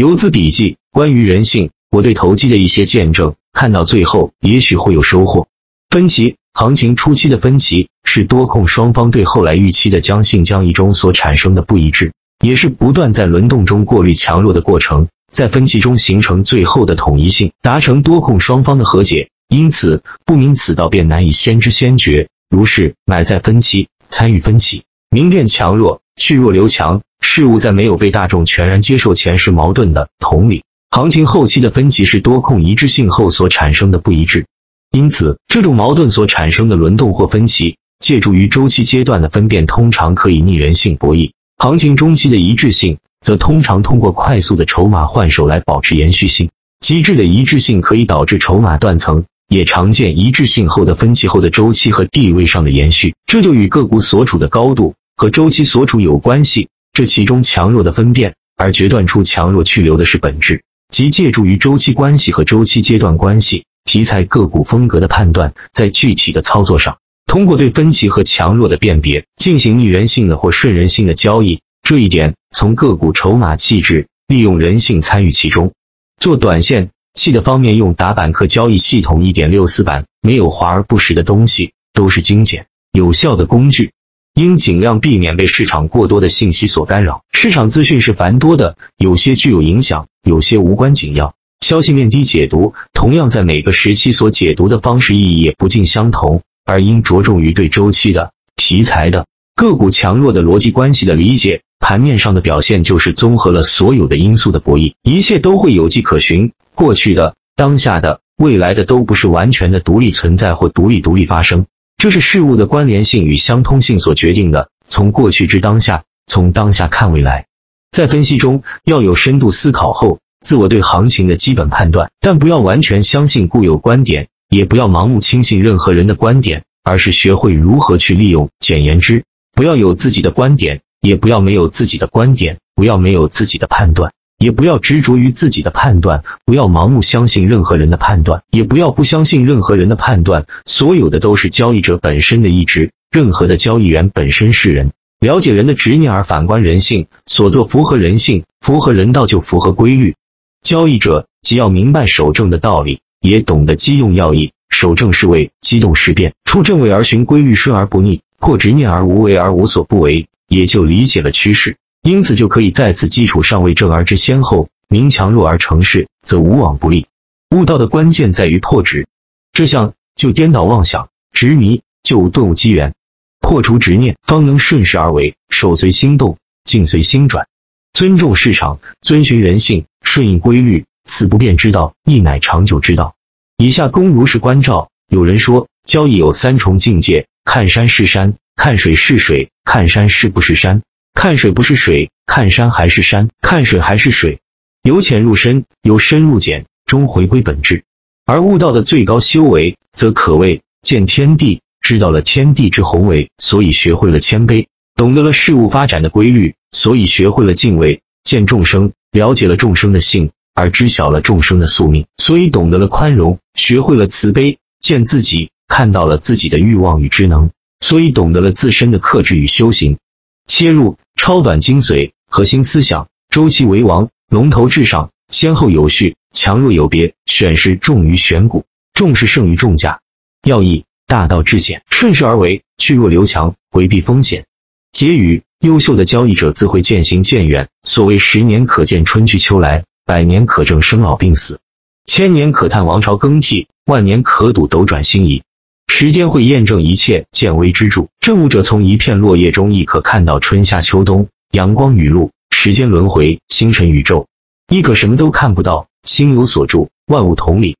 游资笔记：关于人性，我对投机的一些见证，看到最后也许会有收获。分歧，行情初期的分歧是多空双方对后来预期的将信将疑中所产生的不一致，也是不断在轮动中过滤强弱的过程，在分歧中形成最后的统一性，达成多空双方的和解。因此，不明此道便难以先知先觉。如是，买在分歧，参与分歧，明辨强弱，去弱留强。事物在没有被大众全然接受前是矛盾的。同理，行情后期的分歧是多空一致性后所产生的不一致。因此，这种矛盾所产生的轮动或分歧，借助于周期阶段的分辨，通常可以逆人性博弈；行情中期的一致性，则通常通过快速的筹码换手来保持延续性。机制的一致性可以导致筹码断层。也常见一致性后的分歧后的周期和地位上的延续，这就与个股所处的高度和周期所处有关系。这其中强弱的分辨，而决断出强弱去留的是本质，即借助于周期关系和周期阶段关系，题材个股风格的判断，在具体的操作上，通过对分歧和强弱的辨别，进行逆人性的或顺人性的交易。这一点从个股筹码气质，利用人性参与其中，做短线。气的方面，用打板客交易系统一点六四版，没有华而不实的东西，都是精简有效的工具。应尽量避免被市场过多的信息所干扰。市场资讯是繁多的，有些具有影响，有些无关紧要。消息面低解读，同样在每个时期所解读的方式意义也不尽相同，而应着重于对周期的、题材的、个股强弱的逻辑关系的理解。盘面上的表现就是综合了所有的因素的博弈，一切都会有迹可循。过去的、当下的、未来的都不是完全的独立存在或独立独立发生，这是事物的关联性与相通性所决定的。从过去至当下，从当下看未来，在分析中要有深度思考后，自我对行情的基本判断，但不要完全相信固有观点，也不要盲目轻信任何人的观点，而是学会如何去利用。简言之，不要有自己的观点。也不要没有自己的观点，不要没有自己的判断，也不要执着于自己的判断，不要盲目相信任何人的判断，也不要不相信任何人的判断。所有的都是交易者本身的意志，任何的交易员本身是人，了解人的执念而反观人性，所做符合人性，符合人道就符合规律。交易者既要明白守正的道理，也懂得机用要义。守正是为机动事变，处正位而循规律，顺而不逆，破执念而无为而无所不为。也就理解了趋势，因此就可以在此基础上为正而知先后，明强弱而成势，则无往不利。悟道的关键在于破执，这项就颠倒妄想、执迷，就顿悟机缘，破除执念，方能顺势而为，手随心动，境随心转。尊重市场，遵循人性，顺应规律，此不变之道，亦乃长久之道。以下公如是关照。有人说，交易有三重境界：看山是山。看水是水，看山是不是山；看水不是水，看山还是山；看水还是水。由浅入深，由深入浅，终回归本质。而悟道的最高修为，则可谓见天地，知道了天地之宏伟，所以学会了谦卑；懂得了事物发展的规律，所以学会了敬畏；见众生，了解了众生的性，而知晓了众生的宿命，所以懂得了宽容，学会了慈悲；见自己，看到了自己的欲望与智能。所以懂得了自身的克制与修行，切入超短精髓，核心思想，周期为王，龙头至上，先后有序，强弱有别，选时重于选股，重视胜于重价，要义大道至简，顺势而为，去弱留强，回避风险。结语：优秀的交易者自会渐行渐远。所谓十年可见春去秋来，百年可证生老病死，千年可叹王朝更替，万年可睹斗转星移。时间会验证一切，见微知著。证悟者从一片落叶中亦可看到春夏秋冬、阳光雨露、时间轮回、星辰宇宙，亦可什么都看不到，心有所住，万物同理。